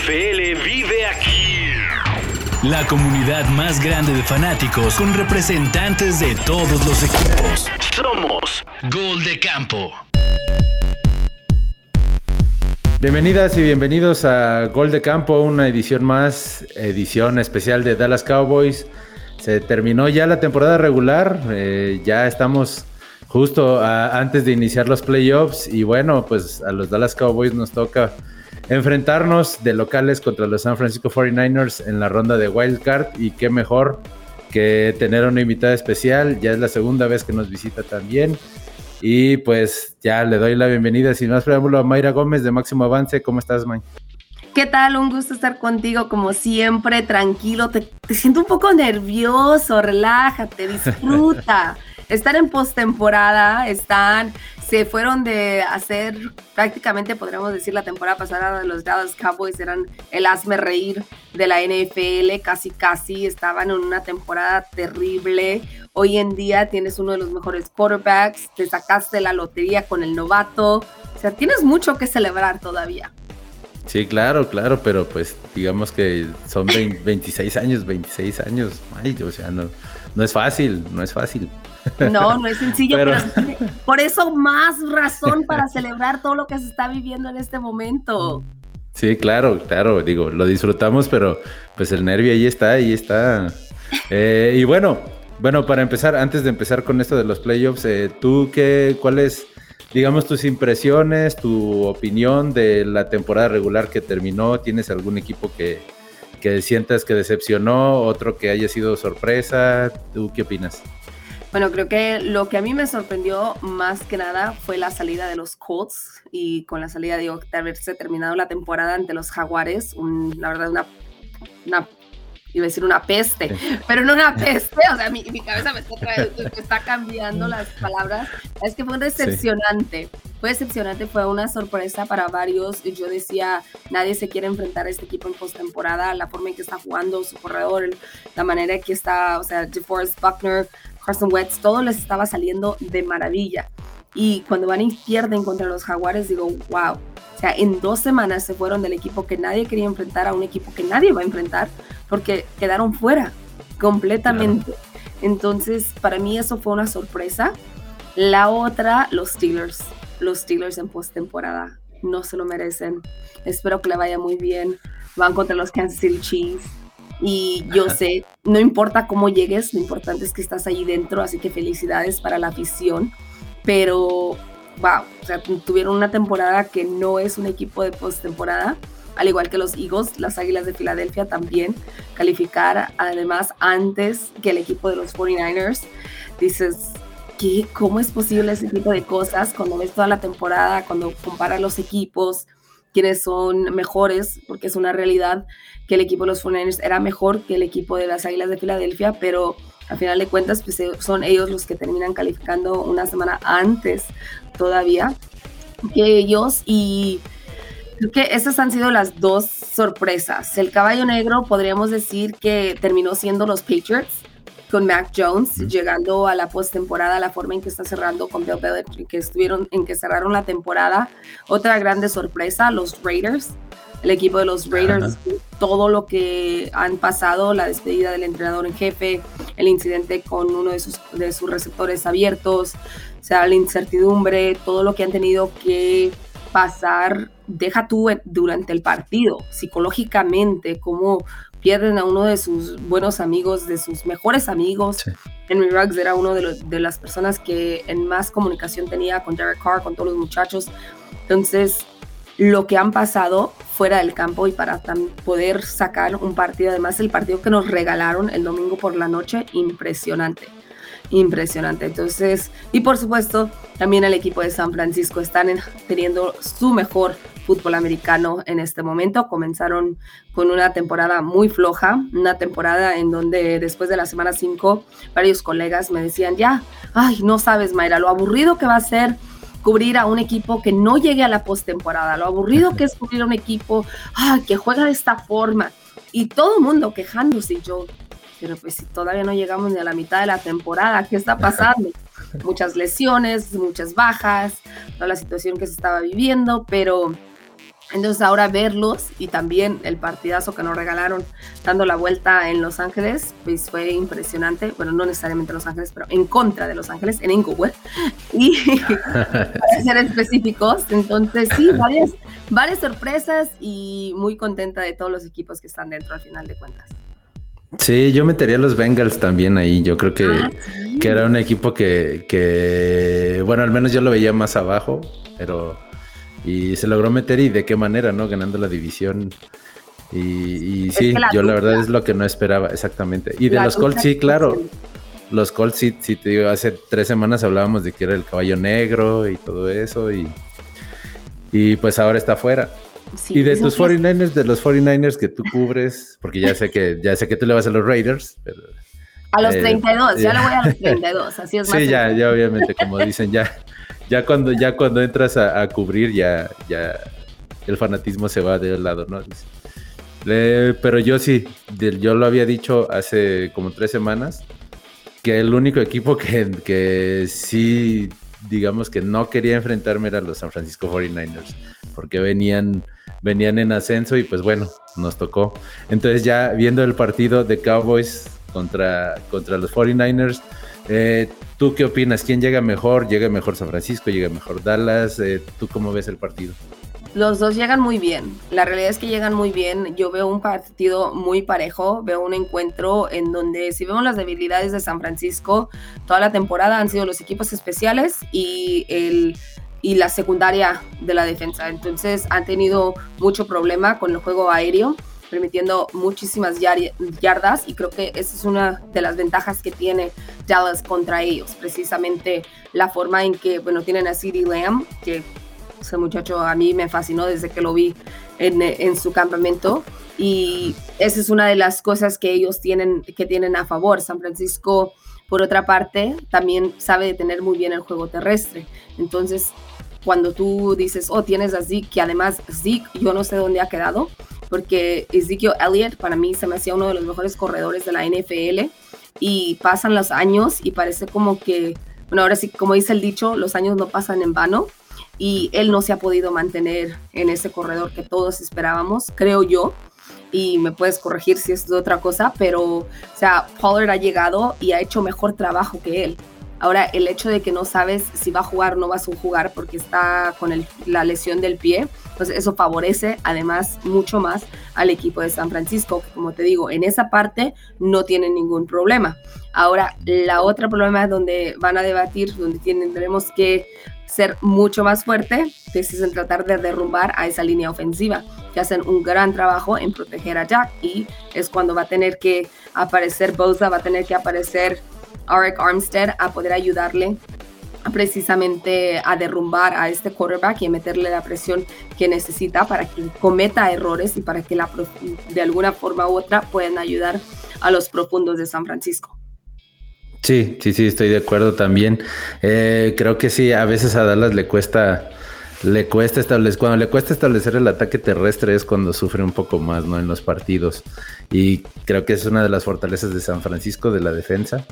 NFL vive aquí. La comunidad más grande de fanáticos con representantes de todos los equipos. Somos Gol de Campo. Bienvenidas y bienvenidos a Gol de Campo, una edición más, edición especial de Dallas Cowboys. Se terminó ya la temporada regular, eh, ya estamos justo antes de iniciar los playoffs y bueno, pues a los Dallas Cowboys nos toca enfrentarnos de locales contra los San Francisco 49ers en la ronda de Wild Card y qué mejor que tener una invitada especial, ya es la segunda vez que nos visita también y pues ya le doy la bienvenida sin más preámbulo a Mayra Gómez de Máximo Avance, ¿cómo estás May? ¿Qué tal? Un gusto estar contigo como siempre, tranquilo, te, te siento un poco nervioso, relájate, disfruta. Estar en postemporada, están, se fueron de hacer prácticamente, podríamos decir, la temporada pasada de los Dallas Cowboys eran el hazme reír de la NFL, casi casi, estaban en una temporada terrible. Hoy en día tienes uno de los mejores quarterbacks, te sacaste la lotería con el novato, o sea, tienes mucho que celebrar todavía. Sí, claro, claro, pero pues digamos que son 26 años, 26 años, ay, o sea, no es fácil, no es fácil. No, no es sencillo, pero, por eso más razón para celebrar todo lo que se está viviendo en este momento. Sí, claro, claro, digo, lo disfrutamos, pero pues el nervio ahí está, ahí está. Eh, y bueno, bueno, para empezar, antes de empezar con esto de los playoffs, eh, ¿tú qué, cuáles, digamos, tus impresiones, tu opinión de la temporada regular que terminó? ¿Tienes algún equipo que, que sientas que decepcionó, otro que haya sido sorpresa? ¿Tú qué opinas? Bueno, creo que lo que a mí me sorprendió más que nada fue la salida de los Colts y con la salida de haberse terminado la temporada ante los Jaguares, la verdad una, una iba a decir una peste, pero no una peste, o sea, mi, cabeza me está, cambiando las palabras. Es que fue decepcionante, fue decepcionante, fue una sorpresa para varios. Yo decía, nadie se quiere enfrentar a este equipo en postemporada, la forma en que está jugando su corredor, la manera en que está, o sea, DeForest Buckner, Carson Wentz, todo les estaba saliendo de maravilla. Y cuando van y pierden contra los Jaguares, digo, wow. O sea, en dos semanas se fueron del equipo que nadie quería enfrentar a un equipo que nadie va a enfrentar porque quedaron fuera completamente. Entonces, para mí eso fue una sorpresa. La otra, los Steelers. Los Steelers en postemporada no se lo merecen. Espero que le vaya muy bien. Van contra los Kansas City Chiefs y yo sé, no importa cómo llegues, lo importante es que estás ahí dentro, así que felicidades para la afición. Pero, wow, o sea, tuvieron una temporada que no es un equipo de postemporada, al igual que los Eagles, las Águilas de Filadelfia también, calificar además antes que el equipo de los 49ers. Dices, ¿qué? ¿cómo es posible ese tipo de cosas cuando ves toda la temporada, cuando comparas los equipos? Quienes son mejores, porque es una realidad que el equipo de los 49ers era mejor que el equipo de las Águilas de Filadelfia, pero al final de cuentas pues, eh, son ellos los que terminan calificando una semana antes todavía que ellos y creo que esas han sido las dos sorpresas. El caballo negro podríamos decir que terminó siendo los Patriots, con Mac Jones, llegando a la postemporada, la forma en que está cerrando con Bill Belichick, que estuvieron, en que cerraron la temporada. Otra grande sorpresa, los Raiders, el equipo de los Raiders, todo lo que han pasado, la despedida del entrenador en jefe, el incidente con uno de sus, de sus receptores abiertos, o sea, la incertidumbre, todo lo que han tenido que pasar, deja tú durante el partido, psicológicamente, cómo pierden a uno de sus buenos amigos, de sus mejores amigos. Henry Ruggs era uno de, de, las personas que en más comunicación tenía con Derek Carr, con todos los muchachos. Entonces, lo que han pasado fuera del campo y para poder sacar un partido, además el partido que nos regalaron el domingo por la noche, impresionante impresionante. Entonces, y por supuesto, también el equipo de San Francisco están teniendo su mejor fútbol americano en este momento. Comenzaron con una temporada muy floja, una temporada en donde después de la semana 5 varios colegas me decían, ya, ay, no sabes, Mayra, lo aburrido que va a ser cubrir a un equipo que no llegue a la postemporada, lo aburrido que es cubrir a un equipo ay, que juega de esta forma. Y todo el mundo quejándose, y yo, pero pues si todavía no llegamos ni a la mitad de la temporada, ¿qué está pasando? muchas lesiones, muchas bajas, toda la situación que se estaba viviendo, pero Entonces ahora verlos y también el partidazo que nos regalaron dando la vuelta en Los Ángeles, pues fue impresionante. Bueno, no necesariamente en Los Ángeles, pero en contra de Los Ángeles, en Inglewood. Y para ser específicos, entonces sí, varias, varias sorpresas y muy contenta de todos los equipos que están dentro al final de cuentas. Sí, yo metería a los Bengals también ahí. Yo creo que, Ah, que era un equipo que, que, bueno, al menos yo lo veía más abajo, pero y se logró meter y de qué manera, ¿no? Ganando la división. Y, y sí, la yo la verdad es lo que no esperaba, exactamente. Y de los Colts, sí, claro. Los Colts, sí, sí, te digo, hace tres semanas hablábamos de que era el caballo negro y todo eso, y, y pues ahora está fuera. Sí, y de tus sí es- 49ers, de los 49ers que tú cubres, porque ya sé que, ya sé que tú le vas a los Raiders, pero A los Eh, 32, ya ya. le voy a los 32, así es más. Sí, ya, ya obviamente, como dicen, ya, ya cuando, ya cuando entras a, a cubrir, ya, ya el fanatismo se va de un lado, ¿no? Pero yo sí, del- yo lo había dicho hace como tres semanas, que el único equipo que, que sí, digamos que no quería enfrentarme era los San Francisco 49ers, porque venían, venían en ascenso y pues bueno, nos tocó. Entonces ya viendo el partido de Cowboys contra, contra los 49ers, eh, ¿tú qué opinas? ¿Quién llega mejor? ¿Llega mejor San Francisco? ¿Llega mejor Dallas? Eh, ¿Tú cómo ves el partido? Los dos llegan muy bien. La realidad es que llegan muy bien. Yo veo un partido muy parejo, veo un encuentro en donde si vemos las debilidades de San Francisco, toda la temporada han sido los equipos especiales y el y la secundaria de la defensa. Entonces han tenido mucho problema con el juego aéreo, permitiendo muchísimas yar- yardas y creo que esa es una de las ventajas que tiene Dallas contra ellos, precisamente la forma en que, bueno, tienen a CeeDee Lamb, que ese muchacho a mí me fascinó desde que lo vi en, en su campamento y esa es una de las cosas que ellos tienen que tienen a favor. San Francisco, por otra parte, también sabe detener muy bien el juego terrestre. Entonces, cuando tú dices, oh, tienes a Zeke, que además Zeke, yo no sé dónde ha quedado, porque Ezekiel Elliott para mí se me hacía uno de los mejores corredores de la NFL y pasan los años y parece como que, bueno, ahora sí, como dice el dicho, los años no pasan en vano y él no se ha podido mantener en ese corredor que todos esperábamos, creo yo. Y me puedes corregir si es de otra cosa, pero, o sea, Pollard ha llegado y ha hecho mejor trabajo que él. Ahora, el hecho de que no sabes si va a jugar o no va a jugar porque está con la lesión del pie, pues eso favorece además mucho más al equipo de San Francisco, como te digo, en esa parte no tienen ningún problema. Ahora, la otra problema es donde van a debatir, donde tienen, tenemos que ser mucho más fuerte, es en tratar de derrumbar a esa línea ofensiva, que hacen un gran trabajo en proteger a Jack y es cuando va a tener que aparecer Bosa, va a tener que aparecer Arik Armstead a poder ayudarle precisamente a derrumbar a este quarterback y meterle la presión que necesita para que cometa errores y para que de alguna forma u otra puedan ayudar a los profundos de San Francisco. Sí, sí, sí, estoy de acuerdo también. Eh, creo que sí, a veces a Dallas le cuesta, le cuesta establecer, cuando le cuesta establecer el ataque terrestre es cuando sufre un poco más, ¿no? En los partidos. Y creo que es una de las fortalezas de San Francisco, de la defensa.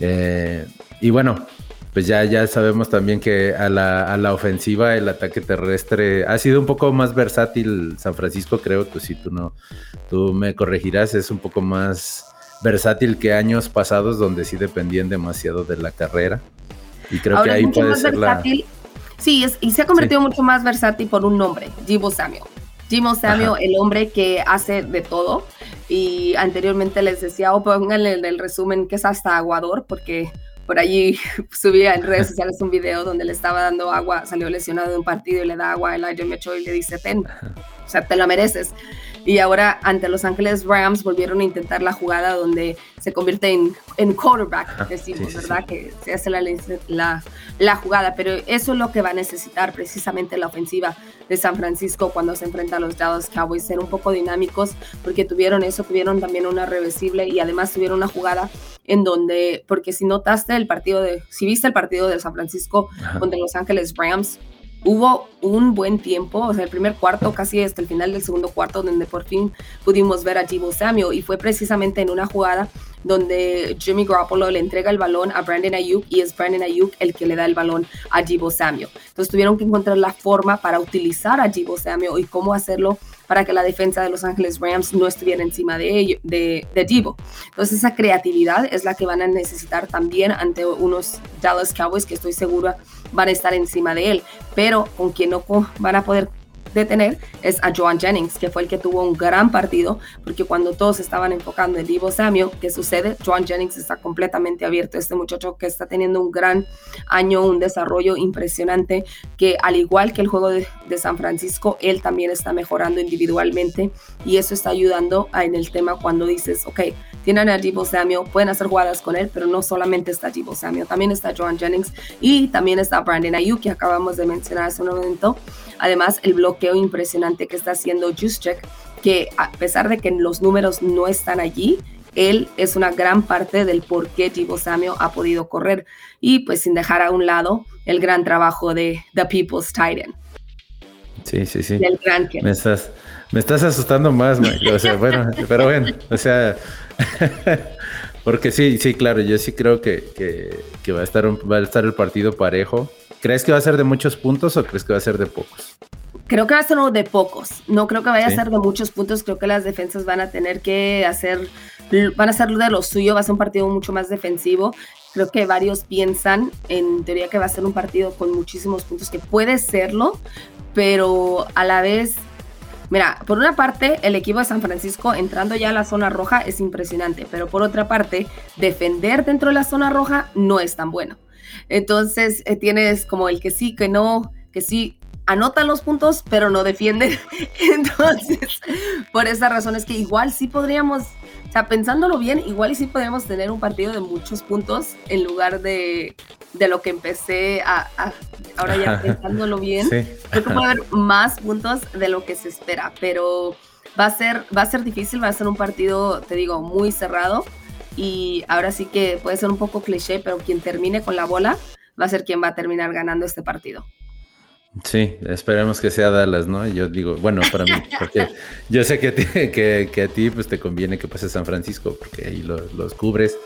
Eh, y bueno, pues ya, ya sabemos también que a la, a la ofensiva el ataque terrestre ha sido un poco más versátil San Francisco, creo que si tú no, tú me corregirás, es un poco más versátil que años pasados donde sí dependían demasiado de la carrera. Y creo Ahora que ahí puede ser la... Sí, es- y se ha convertido mucho más versátil por un nombre, Jimbo Samuel. Jimbo Samuel, Ajá. el hombre que hace de todo. Y anteriormente les decía, oh, pónganle en el resumen que es hasta aguador, porque por allí subía en redes sociales un video donde le estaba dando agua, salió lesionado de un partido y le da agua a Elijah Mitchell y le dice, ten, o sea, te lo mereces. Y ahora ante Los Ángeles Rams volvieron a intentar la jugada donde se convierte en, en quarterback, decimos, sí, sí, ¿verdad? Que se hace la, la, la jugada, pero eso es lo que va a necesitar precisamente la ofensiva de San Francisco cuando se enfrenta a los Dallas Cowboys, ser un poco dinámicos, porque tuvieron eso, tuvieron también una reversible y además tuvieron una jugada en donde, porque si notaste el partido de, si viste el partido de San Francisco Ajá. contra Los Ángeles Rams, hubo un buen tiempo, o sea, el primer cuarto, casi hasta el final del segundo cuarto, donde por fin pudimos ver a Jibo Samuel y fue precisamente en una jugada donde Jimmy Garoppolo le entrega el balón a Brandon Ayuk y es Brandon Ayuk el que le da el balón a Jibo Samuel. Entonces tuvieron que encontrar la forma para utilizar a Jibo Samuel y cómo hacerlo para que la defensa de Los Ángeles Rams no estuviera encima de, ello, de, de Entonces esa creatividad es la que van a necesitar también ante unos Dallas Cowboys que estoy segura van a estar encima de él, pero con quien no van a poder de tener es a Joan Jennings, que fue el que tuvo un gran partido, porque cuando todos estaban enfocando en Divo Samuel, ¿qué sucede? Joan Jennings está completamente abierto. Este muchacho que está teniendo un gran año, un desarrollo impresionante, que al igual que el juego de, San Francisco, él también está mejorando individualmente y eso está ayudando en el tema cuando dices, ok, tienen a Divo Samuel, pueden hacer jugadas con él, pero no solamente está Divo Samuel, también está Joan Jennings y también está Brandon Ayuk, que acabamos de mencionar hace un momento. Además, el bloqueo impresionante que está haciendo Juszczyk, que a pesar de que los números no están allí, él es una gran parte del por qué Divo Samuel ha podido correr. Y pues sin dejar a un lado el gran trabajo de The People's Titan. Sí, sí, sí. me estás, me estás asustando más, O sea, bueno, pero bueno, o sea, porque sí, sí, claro, yo sí creo que, que, va, a estar va a estar el partido parejo. ¿Crees que va a ser de muchos puntos o crees que va a ser de pocos? Creo que va a ser de pocos. No creo que vaya a ser de muchos puntos. Creo que las defensas van a tener que hacer, van a hacer de lo suyo. Va a ser un partido mucho más defensivo. Creo que varios piensan, en teoría, que va a ser un partido con muchísimos puntos, que puede serlo, pero a la vez Mira, por una parte, el equipo de San Francisco entrando ya a la zona roja es impresionante, pero por otra parte, defender dentro de la zona roja no es tan bueno. Entonces eh, tienes como el que sí, que no, que sí anota los puntos, pero no defiende. Entonces, por esa razón es que igual sí podríamos, o sea, pensándolo bien, igual y sí podríamos tener un partido de muchos puntos en lugar de, de lo que empecé a, ahora ya pensándolo bien. Creo que puede haber más puntos de lo que se espera, pero va a ser, va a ser difícil, va a ser un partido, te digo, muy cerrado y ahora sí que puede ser un poco cliché, pero quien termine con la bola va a ser quien va a terminar ganando este partido. Sí, esperemos que sea Dallas, ¿no? Yo digo, bueno, para mí, porque yo sé que, que, que, a ti pues te conviene que pase San Francisco, porque ahí los cubres,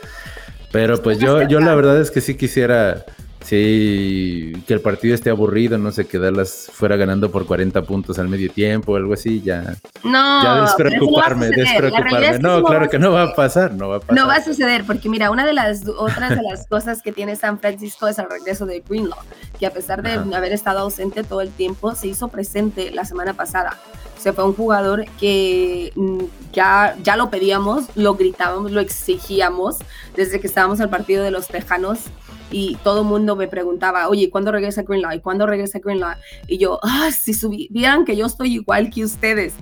pero pues yo, yo la verdad es que sí quisiera Sí, que el partido esté aburrido, no sé, que Dallas fuera ganando por 40 puntos al medio tiempo o algo así, ya. No, ya despreocuparme, despreocuparme. no, claro que no va a pasar, no va a pasar. No va a suceder, porque mira, una de las otras de las cosas que tiene San Francisco es el regreso de Greenlaw, que a pesar de haber estado ausente todo el tiempo, se hizo presente la semana pasada. Se fue un jugador que mm, ya, ya lo pedíamos, lo gritábamos, lo exigíamos desde que estábamos al partido de los Tejanos y todo el mundo me preguntaba, oye, ¿cuándo regresa Greenlaw? ¿Cuándo regresa Greenlaw? Y yo, ah, si vieran que yo estoy igual que ustedes.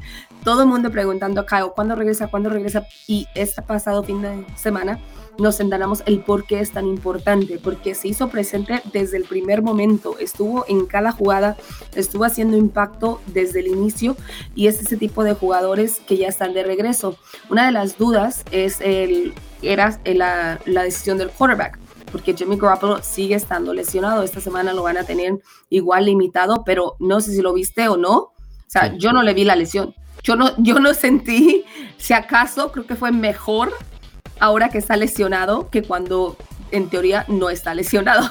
Todo el mundo preguntando a Kyle, ¿cuándo regresa? ¿Cuándo regresa? Y este pasado fin de semana nos enteramos el por qué es tan importante, porque se hizo presente desde el primer momento, estuvo en cada jugada, estuvo haciendo impacto desde el inicio y es ese tipo de jugadores que ya están de regreso. Una de las dudas es el, era la decisión del quarterback porque Jimmy Garoppolo sigue estando lesionado. Esta semana lo van a tener igual limitado, pero no sé si lo viste o no. O sea, yo no le vi la lesión. Yo no, yo no sentí, si acaso, creo que fue mejor ahora que está lesionado que cuando en teoría no está lesionado.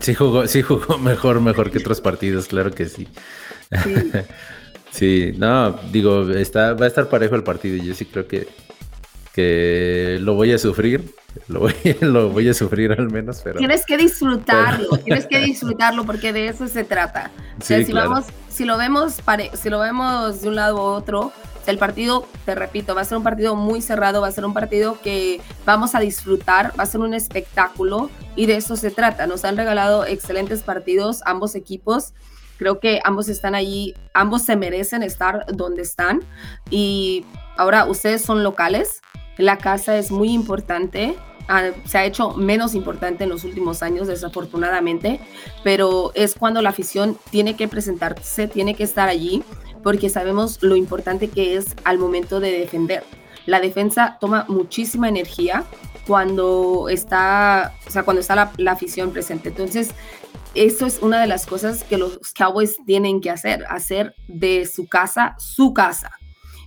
Sí jugó, sí jugó mejor, mejor que otros partidos, claro que sí. Sí, sí no, digo, está, va a estar parejo el partido. Yo sí creo que, que lo voy a sufrir, lo voy, lo voy a sufrir al menos, pero... Tienes que disfrutarlo, tienes que disfrutarlo porque de eso se trata. si, vamos, si, lo vemos si lo vemos de un lado a otro, el partido, te repito, va a ser un partido muy cerrado, va a ser un partido que vamos a disfrutar, va a ser un espectáculo y de eso se trata. Nos han regalado excelentes partidos ambos equipos. Creo que ambos están allí, ambos se merecen estar donde están. Y ahora ustedes son locales, la casa es muy importante. Ah, se ha hecho menos importante en los últimos años, desafortunadamente, pero es cuando la afición tiene que presentarse, tiene que estar allí, porque sabemos lo importante que es al momento de defender. La defensa toma muchísima energía cuando está, o sea, cuando está la, la afición presente. Entonces, eso es una de las cosas que los Cowboys tienen que hacer, hacer de su casa su casa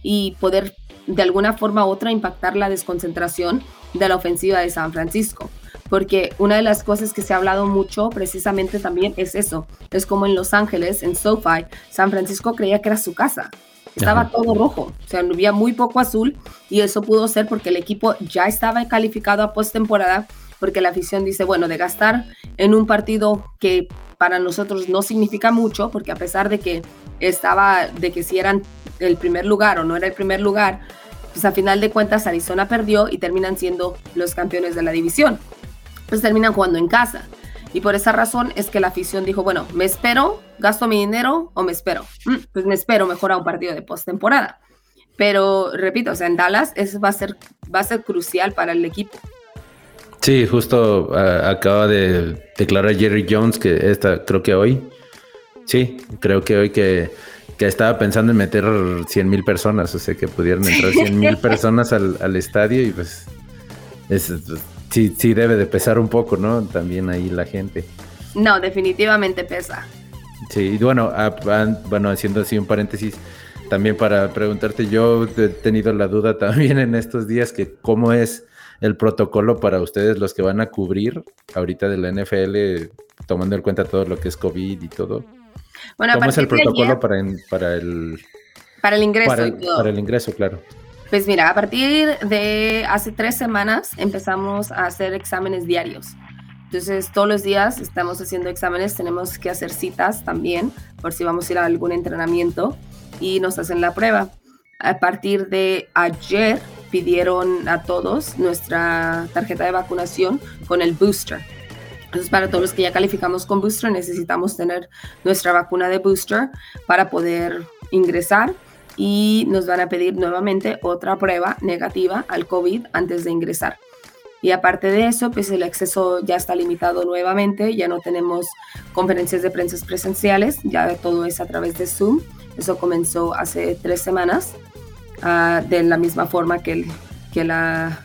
y poder de alguna forma u otra impactar la desconcentración de la ofensiva de San Francisco. Porque una de las cosas que se ha hablado mucho precisamente también es eso. Es como en Los Ángeles, en SoFi, San Francisco creía que era su casa. Estaba todo rojo, o sea, había muy poco azul y eso pudo ser porque el equipo ya estaba calificado a postemporada porque la afición dice, bueno, de gastar en un partido que para nosotros no significa mucho, porque a pesar de que estaba, de que si eran el primer lugar o no era el primer lugar, pues a final de cuentas Arizona perdió y terminan siendo los campeones de la división. Pues terminan jugando en casa. Y por esa razón es que la afición dijo, bueno, me espero, gasto mi dinero o me espero. Mm, pues me espero mejor a un partido de postemporada. Pero repito, o sea, en Dallas eso va a ser, va a ser crucial para el equipo. Sí, justo acaba de declarar Jerry Jones que esta, creo que hoy, sí, creo que hoy que, estaba pensando en meter 100 mil personas, o sea, que pudieran entrar 100 mil personas al, estadio y pues sí, sí debe de pesar un poco, ¿no? También ahí la gente. No, definitivamente pesa. Sí, y bueno, bueno, haciendo así un paréntesis, también para preguntarte, yo he tenido la duda también en estos días que cómo es el protocolo para ustedes, los que van a cubrir ahorita de la NFL, tomando en cuenta todo lo que es COVID y todo? Bueno, ¿Cómo es el protocolo para, para el... Para el ingreso para el, ingreso, claro. Pues mira, a partir de hace tres semanas empezamos a hacer exámenes diarios. Entonces, todos los días estamos haciendo exámenes, tenemos que hacer citas también, por si vamos a ir a algún entrenamiento, y nos hacen la prueba. A partir de ayer pidieron a todos nuestra tarjeta de vacunación con el booster. Entonces, para todos los que ya calificamos con booster, necesitamos tener nuestra vacuna de booster para poder ingresar y nos van a pedir nuevamente otra prueba negativa al COVID antes de ingresar. Y aparte de eso, pues el acceso ya está limitado nuevamente, ya no tenemos conferencias de prensa presenciales, ya todo es a través de Zoom. Eso comenzó hace tres semanas Ah, de la misma forma que, que la,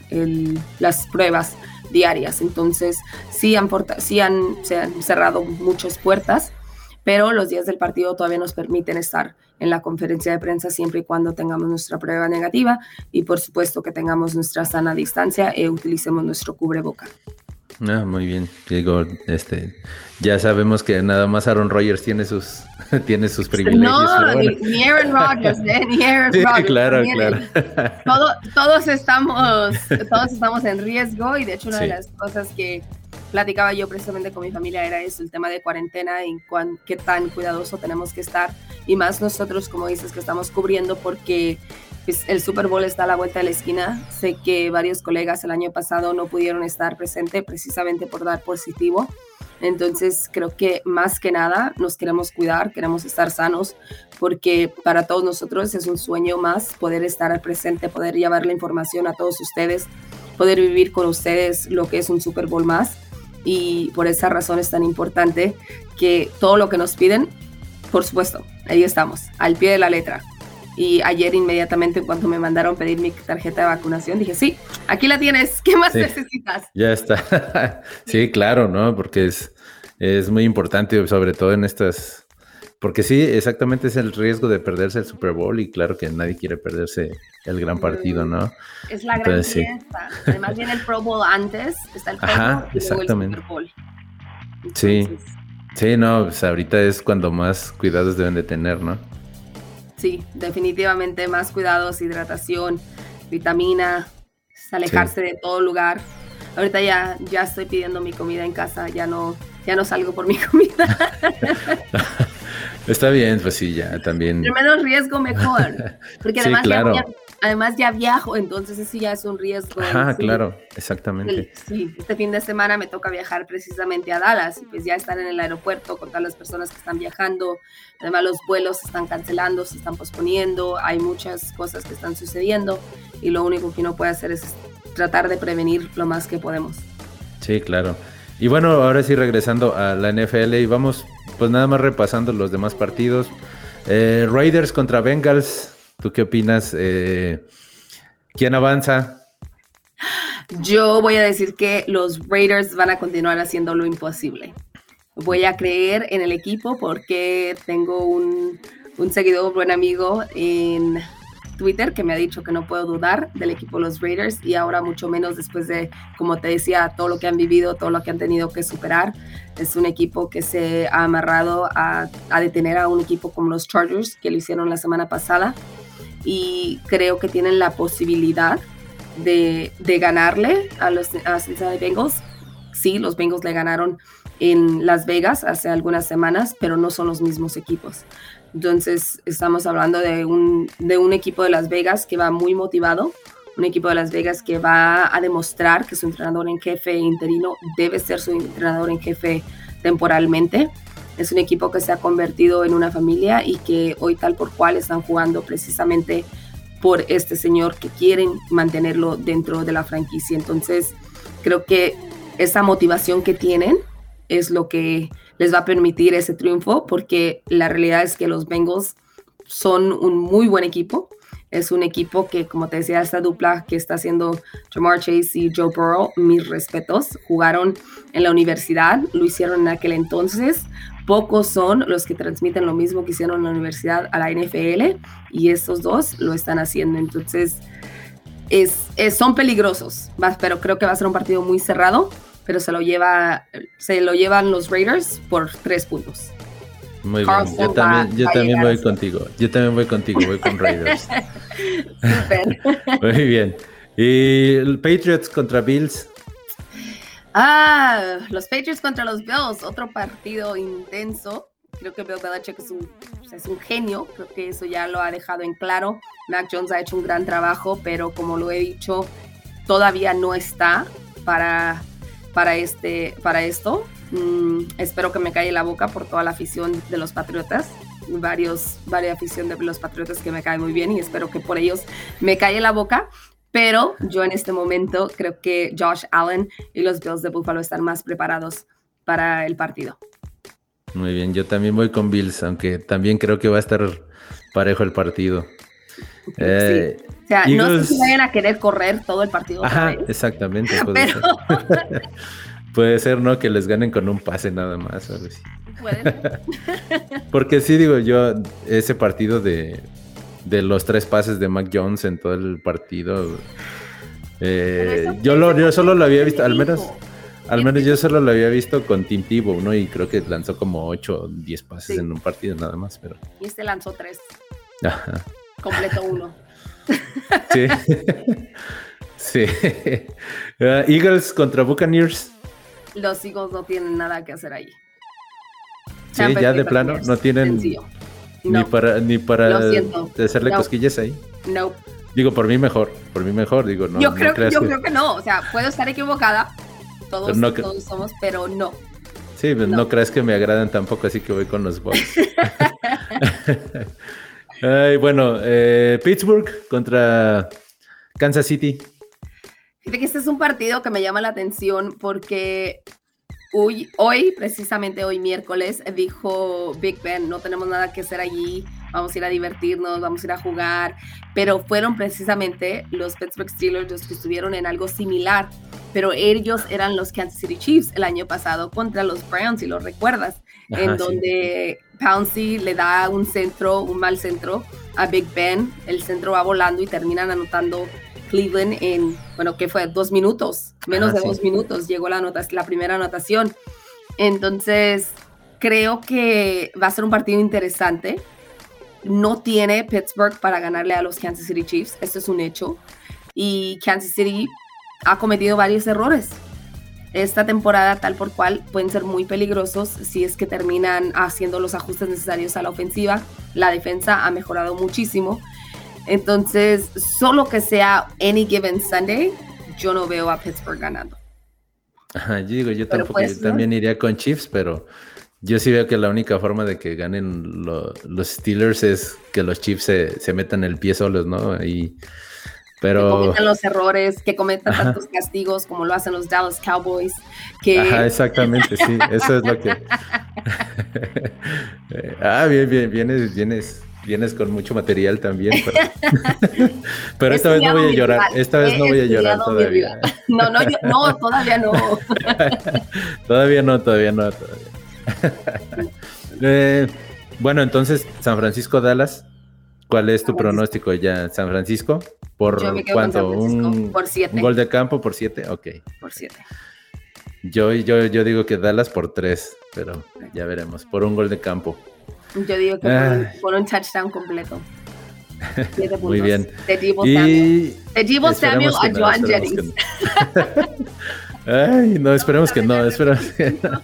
las pruebas diarias. Entonces, sí han, sí han, se han cerrado muchas puertas, pero los días del partido todavía nos permiten estar en la conferencia de prensa siempre y cuando tengamos nuestra prueba negativa y por supuesto que tengamos nuestra sana distancia e utilicemos nuestro cubreboca. Ah, muy bien. Digo, este, ya sabemos que nada más Aaron Rodgers tiene sus, tiene sus privilegios. No, ni Aaron Rodgers, ¿eh? ni Aaron sí, Claro, claro. todos estamos, todos estamos en riesgo y de hecho una de las cosas que platicaba yo precisamente con mi familia era eso, el tema de cuarentena y cuán, qué tan cuidadoso tenemos que estar y más nosotros, como dices, que estamos cubriendo porque el Super Bowl está a la vuelta de la esquina. Sé que varios colegas el año pasado no pudieron estar presentes precisamente por dar positivo. Entonces creo que más que nada nos queremos cuidar, queremos estar sanos, porque para todos nosotros es un sueño más poder estar al presente, poder llevar la información a todos ustedes, poder vivir con ustedes lo que es un Super Bowl más. Y por esa razón es tan importante que todo lo que nos piden, por supuesto, ahí estamos, al pie de la letra. Y ayer inmediatamente en cuanto me mandaron pedir mi tarjeta de vacunación, dije, sí, aquí la tienes, ¿qué más necesitas? Ya está. sí, claro, ¿no? Porque es, es muy importante, sobre todo en estas... Porque sí, exactamente es el riesgo de perderse el Super Bowl y claro que nadie quiere perderse el gran partido, ¿no? Es la gran fiesta. Además viene el Pro Bowl antes, está el Pro Bowl y exactamente. el Super Bowl. sí, sí, no, pues ahorita es cuando más cuidados deben de tener, ¿no? Sí, definitivamente más cuidados, hidratación, vitamina, alejarse de todo lugar. Ahorita ya, ya estoy pidiendo mi comida en casa, ya no, ya no salgo por mi comida. Está bien, pues sí, ya también. menos riesgo, mejor. Porque además, ya, además ya viajo, entonces eso ya es un riesgo. Ah, claro, exactamente. Sí, este fin de semana me toca viajar precisamente a Dallas y pues ya estar en el aeropuerto con todas las personas que están viajando. Además, los vuelos se están cancelando, se están posponiendo, hay muchas cosas que están sucediendo y lo único que uno puede hacer es tratar de prevenir lo más que podemos. Sí, claro. Y bueno, ahora sí regresando a la NFL y vamos pues nada más repasando los demás partidos. Eh, Raiders contra Bengals, ¿tú qué opinas? Eh, ¿Quién avanza? Yo voy a decir que los Raiders van a continuar haciendo lo imposible. Voy a creer en el equipo porque tengo un, un seguidor, buen amigo en Twitter que me ha dicho que no puedo dudar del equipo de los Raiders y ahora mucho menos después de, como te decía, todo lo que han vivido, todo lo que han tenido que superar. Es un equipo que se ha amarrado a, a detener a un equipo como los Chargers, que lo hicieron la semana pasada. Y creo que tienen la posibilidad de, de ganarle a los a Cincinnati Bengals. Sí, los Bengals le ganaron en Las Vegas hace algunas semanas, pero no son los mismos equipos. Entonces, estamos hablando de un, de un equipo de Las Vegas que va muy motivado, un equipo de Las Vegas que va a demostrar que su entrenador en jefe interino debe ser su entrenador en jefe temporalmente. Es un equipo que se ha convertido en una familia y que hoy tal por cual están jugando precisamente por este señor que quieren mantenerlo dentro de la franquicia. Entonces, creo que esa motivación que tienen es lo que les va a permitir ese triunfo, porque la realidad es que los Bengals son un muy buen equipo. Es un equipo que, como te decía, esta dupla que está haciendo Jamar Chase y Joe Burrow, mis respetos, jugaron en la universidad, lo hicieron en aquel entonces. Pocos son los que transmiten lo mismo que hicieron en la universidad a la NFL y estos dos lo están haciendo. Entonces, es, es, son peligrosos, pero creo que va a ser un partido muy cerrado pero se lo lleva, se lo llevan los Raiders por tres puntos. Muy bien, yo también, yo también voy contigo, yo también voy contigo, voy con Raiders. Muy bien. ¿Y Patriots contra Bills? Ah, los Patriots contra los Bills, otro partido intenso. Creo que Bill Belichick es un, es un genio, creo que eso ya lo ha dejado en claro. Mac Jones ha hecho un gran trabajo, pero como lo he dicho, todavía no está para para, este, para esto. Mm, espero que me calle la boca por toda la afición de los Patriotas. Varios, varias afición de los Patriotas que me cae muy bien y espero que por ellos me calle la boca. Pero yo en este momento creo que Josh Allen y los Bills de Buffalo están más preparados para el partido. Muy bien, yo también voy con Bills, aunque también creo que va a estar parejo el partido. Eh, o sea, no sé si vayan a querer correr todo el partido. Ajá, exactamente. Puede, ser. puede ser, ¿no? Que les ganen con un pase nada más. Porque sí, digo yo, ese partido de, de los tres pases de Mac Jones en todo el partido. Eh, yo, lo, yo solo lo había visto, al menos, al menos yo solo lo había visto con Team Tivo, ¿no? Y creo que lanzó como 8 o 10 pases en un partido nada más, pero. Y este lanzó 3. Ajá. Completo uno. Sí. sí. Uh, Eagles contra Buccaneers. Los Eagles no tienen nada que hacer ahí. Sí, ya de plano, no tienen ni para ni para hacerle cosquillas ahí. No. Digo, por mí mejor, por mí mejor, digo, no. Yo creo, yo creo que no, o sea, puedo estar equivocada, todos, todos somos, pero no. Sí, pues no. no crees que me agradan tampoco, así que voy con los Bucks. Ay, bueno, eh, Pittsburgh contra Kansas City. Fíjate que este es un partido que me llama la atención porque hoy, hoy, precisamente hoy miércoles, dijo Big Ben, no tenemos nada que hacer allí, vamos a ir a divertirnos, vamos a ir a jugar, pero fueron precisamente los Pittsburgh Steelers los que estuvieron en algo similar, pero ellos eran los Kansas City Chiefs el año pasado contra los Browns, si lo recuerdas, en donde Pouncey le da un centro, un mal centro a Big Ben, el centro va volando y terminan anotando Cleveland en, bueno, ¿qué fue? Dos minutos, menos de dos minutos llegó la, la primera anotación. Entonces, creo que va a ser un partido interesante. No tiene Pittsburgh para ganarle a los Kansas City Chiefs, esto es un hecho. Y Kansas City ha cometido varios errores esta temporada tal por cual pueden ser muy peligrosos si es que terminan haciendo los ajustes necesarios a la ofensiva. La defensa ha mejorado muchísimo. Entonces, solo que sea any given Sunday, yo no veo a Pittsburgh ganando. Ajá, yo digo, yo, tampoco, también iría con Chiefs, pero yo sí veo que la única forma de que ganen los Steelers es que los Chiefs se, se metan el pie solos, ¿no? Y pero... Que cometan los errores, que cometan tantos castigos como lo hacen los Dallas Cowboys. Que... Ajá, exactamente, sí, eso es lo que... ah, bien, bien, vienes, vienes, vienes con mucho material también. Pero, esta vez no voy a llorar, esta vez no voy a llorar todavía. No, no, no, todavía no. todavía no, todavía no, todavía. eh, bueno, entonces, San Francisco, Dallas. ¿Cuál es tu pronóstico ya? ¿San Francisco? ¿Por cuánto? ¿Un, por siete. ¿Un gol de campo por siete? Ok. Por siete. Yo, yo, yo digo que Dallas por tres, pero ya veremos. Por un gol de campo. Yo digo que por, un, touchdown completo. Muy bien. De Divo Samuel. De Divo Samuel a Joan Jennings. Ay, no, esperemos que no, esperemos que no.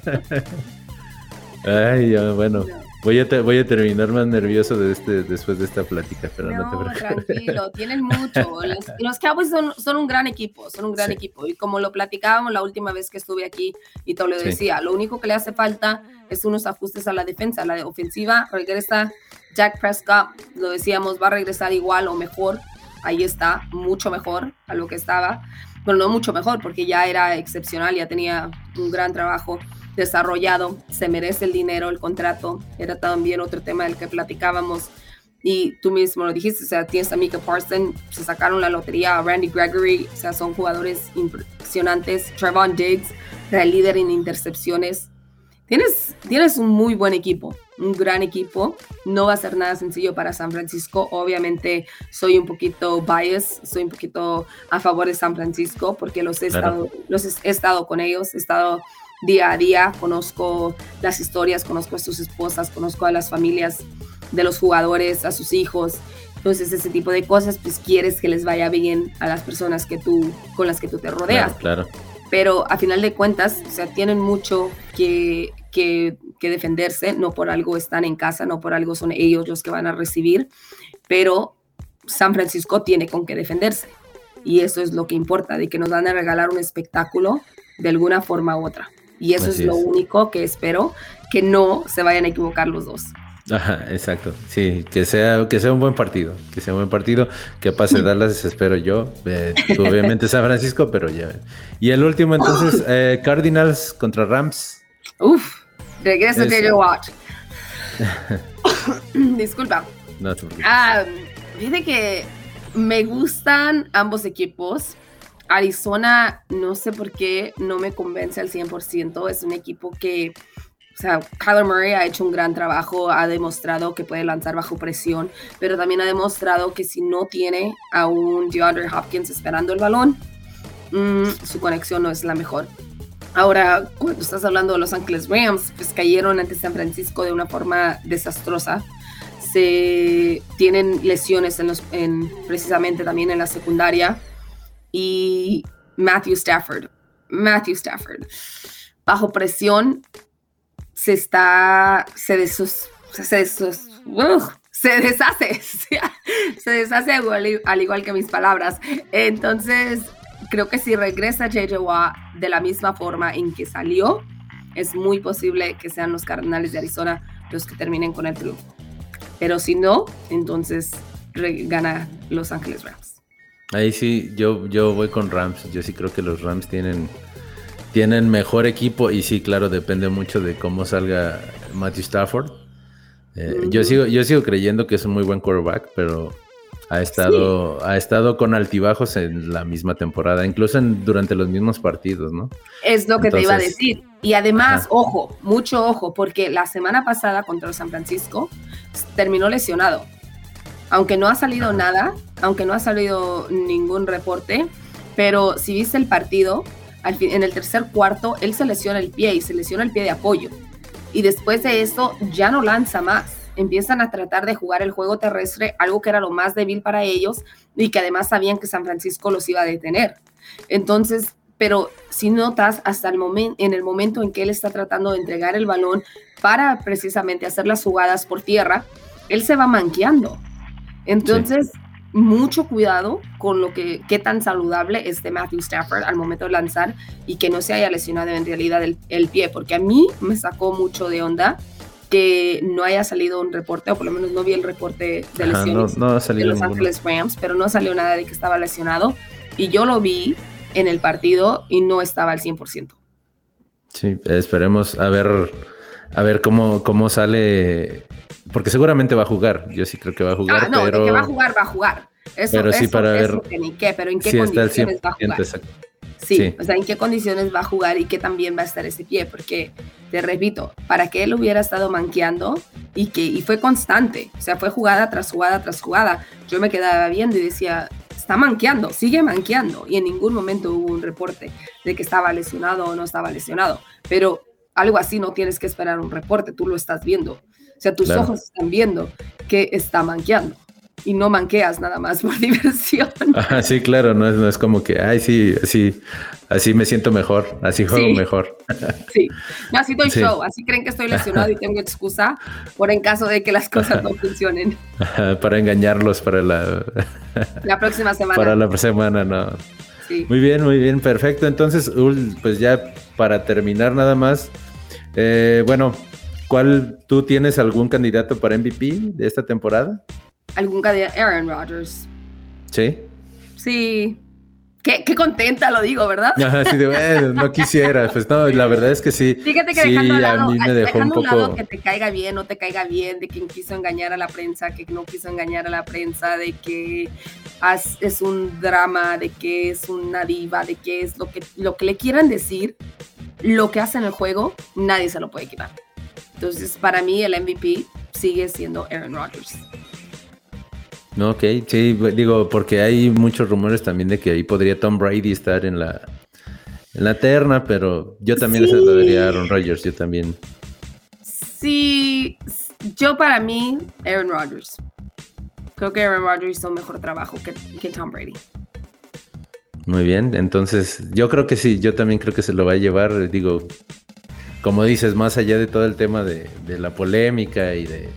Ay, bueno. Voy a, voy a terminar más nervioso de este, después de esta plática, pero no, te preocupes. Tranquilo, tienen mucho. Los, Cowboys son, son, un gran equipo, son un gran equipo. Y como lo platicábamos la última vez que estuve aquí y te lo decía, lo único que le hace falta es unos ajustes a la defensa. La ofensiva regresa Jack Prescott, lo decíamos, va a regresar igual o mejor. Ahí está, mucho mejor a lo que estaba. Bueno, no mucho mejor, porque ya era excepcional, ya tenía un gran trabajo desarrollado, se merece el dinero, el contrato, era también otro tema del que platicábamos y tú mismo lo dijiste, o sea, tienes a Mika Parson, se sacaron la lotería a Randy Gregory, o sea, son jugadores impresionantes, Trevon Diggs, el líder en intercepciones. Tienes, tienes un muy buen equipo, un gran equipo. No va a ser nada sencillo para San Francisco. Obviamente soy un poquito biased, soy un poquito a favor de San Francisco porque los he, estado, los he estado con ellos, he estado día a día, conozco las historias, conozco a sus esposas, conozco a las familias de los jugadores, a sus hijos. Entonces, ese tipo de cosas, pues quieres que les vaya bien a las personas que tú, con las que tú te rodeas. Claro. Pero a final de cuentas, o sea, tienen mucho que, que, que defenderse, no por algo están en casa, no por algo son ellos los que van a recibir, pero San Francisco tiene con qué defenderse. Y eso es lo que importa, de que nos van a regalar un espectáculo de alguna forma u otra. Y eso es lo único que espero, que no se vayan a equivocar los dos. Ajá, exacto. Sí, que sea, que sea un buen partido, que sea un buen partido, que pase Dallas, espero yo. Eh, obviamente San Francisco, pero ya. Y el último entonces, eh, Cardinals contra Rams. Uf, regresa es... Watch. Disculpa. No ah, fíjate que me gustan ambos equipos. Arizona, no sé por qué, no me convence al 100%. Es un equipo que, o sea, Kyler Murray ha hecho un gran trabajo, ha demostrado que puede lanzar bajo presión, pero también ha demostrado que si no tiene a un DeAndre Hopkins esperando el balón, mm, su conexión no es la mejor. Ahora, cuando estás hablando de Los Ángeles Rams, pues cayeron ante San Francisco de una forma desastrosa. Se tienen lesiones en los, en, precisamente también en la secundaria y Matthew Stafford. Matthew Stafford. Bajo presión se está, se, desos, se, se deshace, se deshace al igual que mis palabras. Entonces, creo que si regresa JJ Watt de la misma forma en que salió, es muy posible que sean los Cardenales de Arizona los que terminen con el triunfo. Pero si no, entonces gana Los Ángeles Rams. Ahí sí, yo, yo voy con Rams. Yo sí creo que los Rams tienen, tienen mejor equipo y sí, claro, depende mucho de cómo salga Matthew Stafford. Eh, yo, sigo, yo sigo creyendo que es un muy buen quarterback, pero ha estado, ha estado con altibajos en la misma temporada, incluso durante los mismos partidos, ¿no? Es lo que te iba a decir. Y además, ojo, mucho ojo, porque la semana pasada contra San Francisco terminó lesionado aunque no ha salido nada, aunque no ha salido ningún reporte, pero si viste el partido, en el tercer cuarto, él se lesiona el pie y se lesiona el pie de apoyo. Y después de eso ya no lanza más. Empiezan a tratar de jugar el juego terrestre, algo que era lo más débil para ellos y que además sabían que San Francisco los iba a detener. Entonces, pero si notas, hasta el momento, en el momento en que él está tratando de entregar el balón para precisamente hacer las jugadas por tierra, él se va manqueando entonces, mucho cuidado con lo que, qué tan saludable esté Matthew Stafford al momento de lanzar y que no se haya lesionado en realidad el, pie, porque a mí me sacó mucho de onda que no haya salido un reporte, o por lo menos no vi el reporte de lesiones de Los Ángeles Rams, pero no salió nada de que estaba lesionado. Y yo lo vi en el partido y no estaba al 100%. Sí, esperemos a ver, a ver cómo, cómo sale porque seguramente va a jugar. Yo sí creo que va a jugar. Ah, no, pero... que va a jugar, va a jugar. Eso, pero sí para ver. qué, pero en qué condiciones va a jugar. Sí, o sea, en qué condiciones va a jugar y qué también va a estar ese pie, porque te repito, para que él hubiera estado manqueando y que y fue constante, o sea, fue jugada tras jugada tras jugada. Yo me quedaba viendo y decía, está manqueando, sigue manqueando y en ningún momento hubo un reporte de que estaba lesionado o no estaba lesionado, pero algo así no tienes que esperar un reporte, tú lo estás viendo. O sea, tus ojos están viendo que está manqueando y no manqueas nada más por diversión. sí, claro, no es, no es como que, ay, sí, así, así me siento mejor, así juego mejor. sí, no, así doy show, así creen que estoy lesionado y tengo excusa por en caso de que las cosas no funcionen. para engañarlos para la... la próxima semana. Para la semana, no. Sí. Muy bien, muy bien, perfecto. Entonces, pues ya para terminar nada más, eh, bueno, ¿cuál tú tienes algún candidato para MVP de esta temporada? algún día Aaron Rodgers. Sí. Sí. Qué, qué, contenta lo digo, ¿verdad? sí, de, no quisiera, pues no, la verdad es que sí. Fíjate que dejando, a, lado, mí me dejó un poco... que te caiga bien o te caiga bien, de quien quiso engañar a la prensa, que no quiso engañar a la prensa, de que es un drama, de que es una diva, de que es lo que, lo que le quieran decir, lo que hace en el juego, nadie se lo puede quitar. Entonces, para mí el MVP sigue siendo Aaron Rodgers. No, ok, sí, digo, porque hay muchos rumores también de que ahí podría Tom Brady estar en la, en la terna, pero yo también le daría a Aaron Rodgers, yo también. Sí, yo para mí, Aaron Rodgers. Creo que Aaron Rodgers hizo un mejor trabajo que, que Tom Brady. Muy bien, entonces yo creo que sí, yo también creo que se lo va a llevar, digo, como dices, más allá de todo el tema de, de la polémica y de,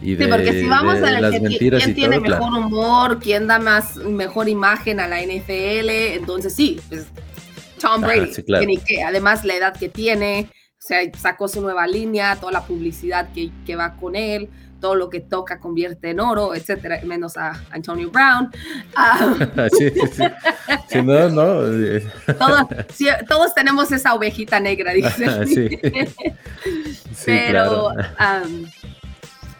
sí, porque si vamos a la quién tiene mejor humor, quién da más mejor imagen a la NFL, entonces sí, pues, Tom Brady, que, además la edad que tiene, o sea, sacó su nueva línea, toda la publicidad que, que va con él, todo lo que toca convierte en oro, etcétera, menos a Antonio Brown. Ah. sí, sí, sí. no, no. Eh. Todos, todos, tenemos esa ovejita negra, dice. sí. Pero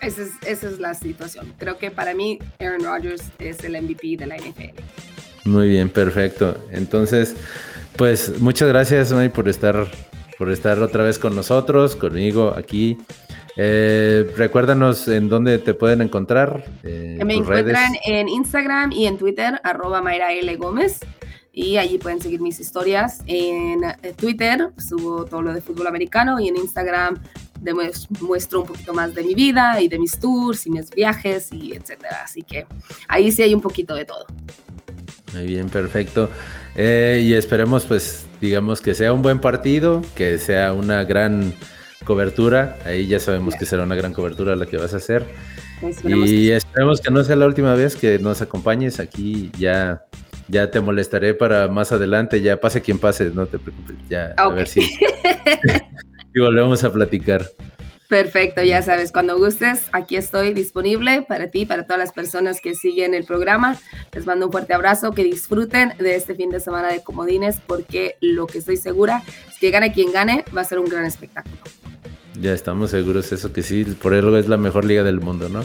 esa es, la situación. Creo que para mí Aaron Rodgers es el MVP de la NFL. Muy bien, perfecto. Entonces, pues muchas gracias, May, por estar, por estar otra vez con nosotros, conmigo aquí. Eh, recuérdanos en dónde te pueden encontrar. Eh, Me encuentran en Instagram y en Twitter, arroba Mayra L. Gómez. Y allí pueden seguir mis historias. En eh, Twitter subo todo lo de fútbol americano y en Instagram muestro un poquito más de mi vida y de mis tours y mis viajes y etcétera. Así que ahí sí hay un poquito de todo. Muy bien, perfecto. Eh, y esperemos, pues, digamos que sea un buen partido, que sea una gran cobertura. Ahí ya sabemos que será una gran cobertura la que vas a hacer. y esperemos que no sea la última vez que nos acompañes aquí. Ya, ya te molestaré para más adelante. Ya pase quien pase, no te preocupes. Ya, a ver si. y volvemos a platicar. Perfecto, ya sabes, cuando gustes, aquí estoy disponible para ti, para todas las personas que siguen el programa. Les mando un fuerte abrazo, que disfruten de este fin de semana de comodines, porque lo que estoy segura es que gane quien gane, va a ser un gran espectáculo. Ya estamos seguros, eso que sí, por eso es la mejor liga del mundo, ¿no?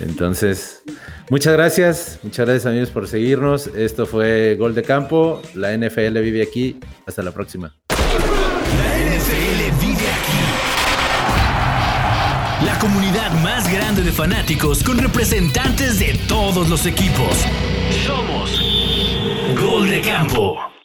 Entonces, muchas gracias, muchas gracias amigos por seguirnos. Esto fue Gol de Campo, la NFL vive aquí. Hasta la próxima. La comunidad más grande de fanáticos con representantes de todos los equipos. Somos Gol de Campo.